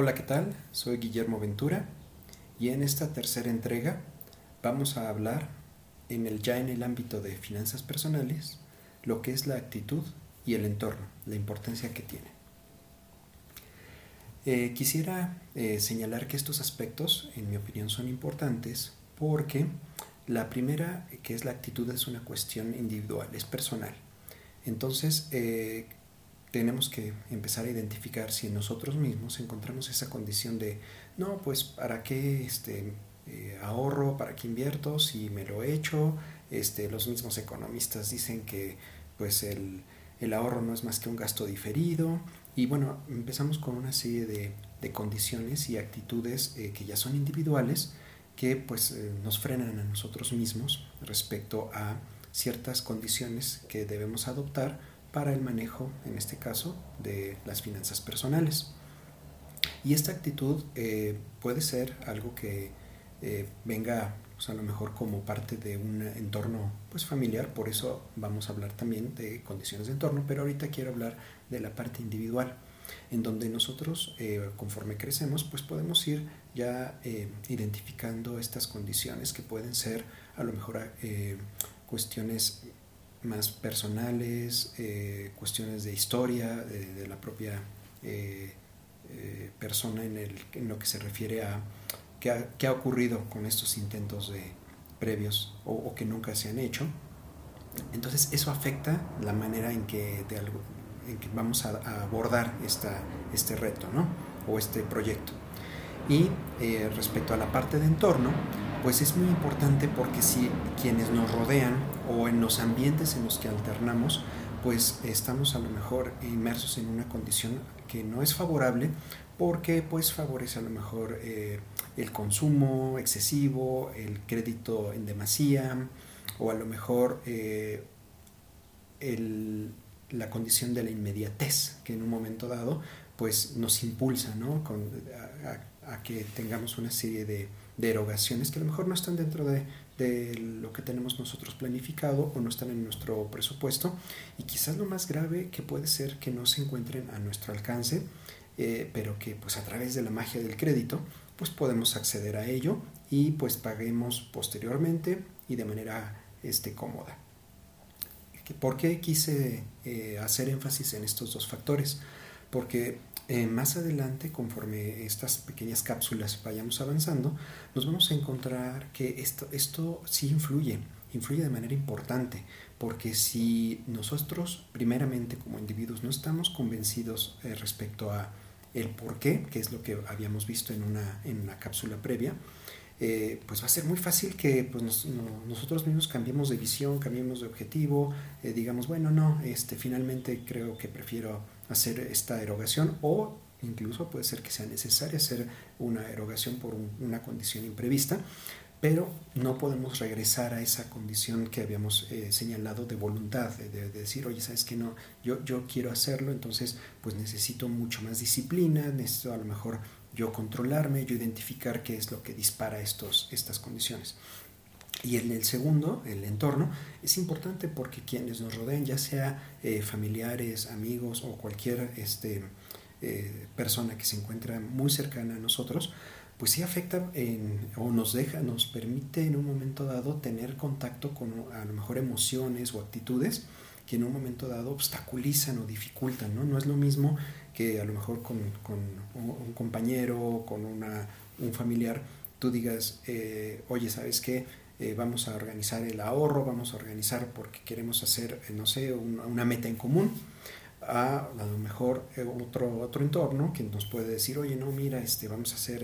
Hola, ¿qué tal? Soy Guillermo Ventura y en esta tercera entrega vamos a hablar en el, ya en el ámbito de finanzas personales lo que es la actitud y el entorno, la importancia que tiene. Eh, quisiera eh, señalar que estos aspectos, en mi opinión, son importantes porque la primera, que es la actitud, es una cuestión individual, es personal. Entonces, eh, tenemos que empezar a identificar si nosotros mismos encontramos esa condición de, no, pues, ¿para qué este, eh, ahorro? ¿Para qué invierto? Si me lo he hecho, este, los mismos economistas dicen que pues el, ahorro no es más que un gasto diferido. Y bueno, empezamos con una serie de, condiciones y actitudes eh, que ya son individuales que pues eh, nos frenan a nosotros mismos respecto a ciertas condiciones que debemos adoptar para el manejo, en este caso, de las finanzas personales. Y esta actitud eh, puede ser algo que eh, venga pues, a lo mejor como parte de un entorno pues, familiar, por eso vamos a hablar también de condiciones de entorno, pero ahorita quiero hablar de la parte individual, en donde nosotros, eh, conforme crecemos, pues podemos ir ya identificando estas condiciones que pueden ser a lo mejor cuestiones más personales, eh, cuestiones de historia, de, la propia eh, eh, persona en, lo que se refiere a qué ha, ocurrido con estos intentos de, previos o, que nunca se han hecho. Entonces eso afecta la manera en que, vamos a, abordar este reto ¿no? o este proyecto. Y respecto a la parte de entorno, pues es muy importante porque si quienes nos rodean o en los ambientes en los que alternamos, pues estamos a lo mejor inmersos en una condición que no es favorable porque pues favorece a lo mejor eh, el consumo excesivo, el crédito en demasía o a lo mejor eh, la condición de la inmediatez que en un momento dado pues nos impulsa ¿no? a que tengamos una serie de de erogaciones que a lo mejor no están dentro de, lo que tenemos nosotros planificado o no están en nuestro presupuesto y quizás lo más grave que puede ser que no se encuentren a nuestro alcance eh, pero que pues a través de la magia del crédito pues podemos acceder a ello y pues paguemos posteriormente y de manera este, cómoda. ¿Por qué quise eh, hacer énfasis en estos dos factores? Porque eh, más adelante, conforme estas pequeñas cápsulas vayamos avanzando, nos vamos a encontrar que esto, esto sí influye, influye de manera importante, porque si nosotros primeramente como individuos no estamos convencidos eh, respecto a el por qué, que es lo que habíamos visto en una, en una cápsula previa, eh, pues va a ser muy fácil que pues, nosotros mismos cambiemos de visión, cambiemos de objetivo, digamos, bueno, no, este, finalmente creo que prefiero hacer esta erogación o incluso puede ser que sea necesaria hacer una erogación por una condición imprevista, pero no podemos regresar a esa condición que habíamos eh, señalado de voluntad, de, decir, oye, sabes que no, yo, yo quiero hacerlo, entonces pues necesito mucho más disciplina, necesito a lo mejor yo controlarme, yo identificar qué es lo que dispara estos, estas condiciones. Y en el segundo, el entorno, es importante porque quienes nos rodean, ya sea eh, familiares, amigos o cualquier este, eh, persona que se encuentra muy cercana a nosotros, pues sí afecta en, o nos deja, nos permite en un momento dado tener contacto con a lo mejor emociones o actitudes que en un momento dado obstaculizan o dificultan, ¿no? No es lo mismo que a lo mejor con, con un compañero, con una, un familiar, tú digas, eh, oye, ¿sabes qué? Eh, vamos a organizar el ahorro, vamos a organizar porque queremos hacer, eh, no sé, una, meta en común, a, a lo mejor eh, otro, otro entorno que nos puede decir, oye, no, mira, este, vamos a hacer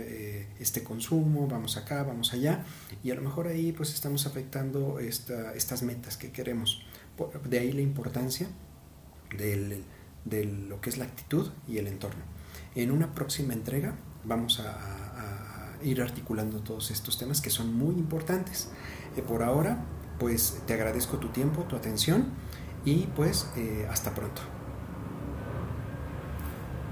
este consumo, vamos acá, vamos allá, y a lo mejor ahí pues estamos afectando esta, estas metas que queremos. De ahí la importancia del, de lo que es la actitud y el entorno. En una próxima entrega vamos a ir articulando todos estos temas que son muy importantes. Eh, por ahora, pues te agradezco tu tiempo, tu atención y pues eh, hasta pronto.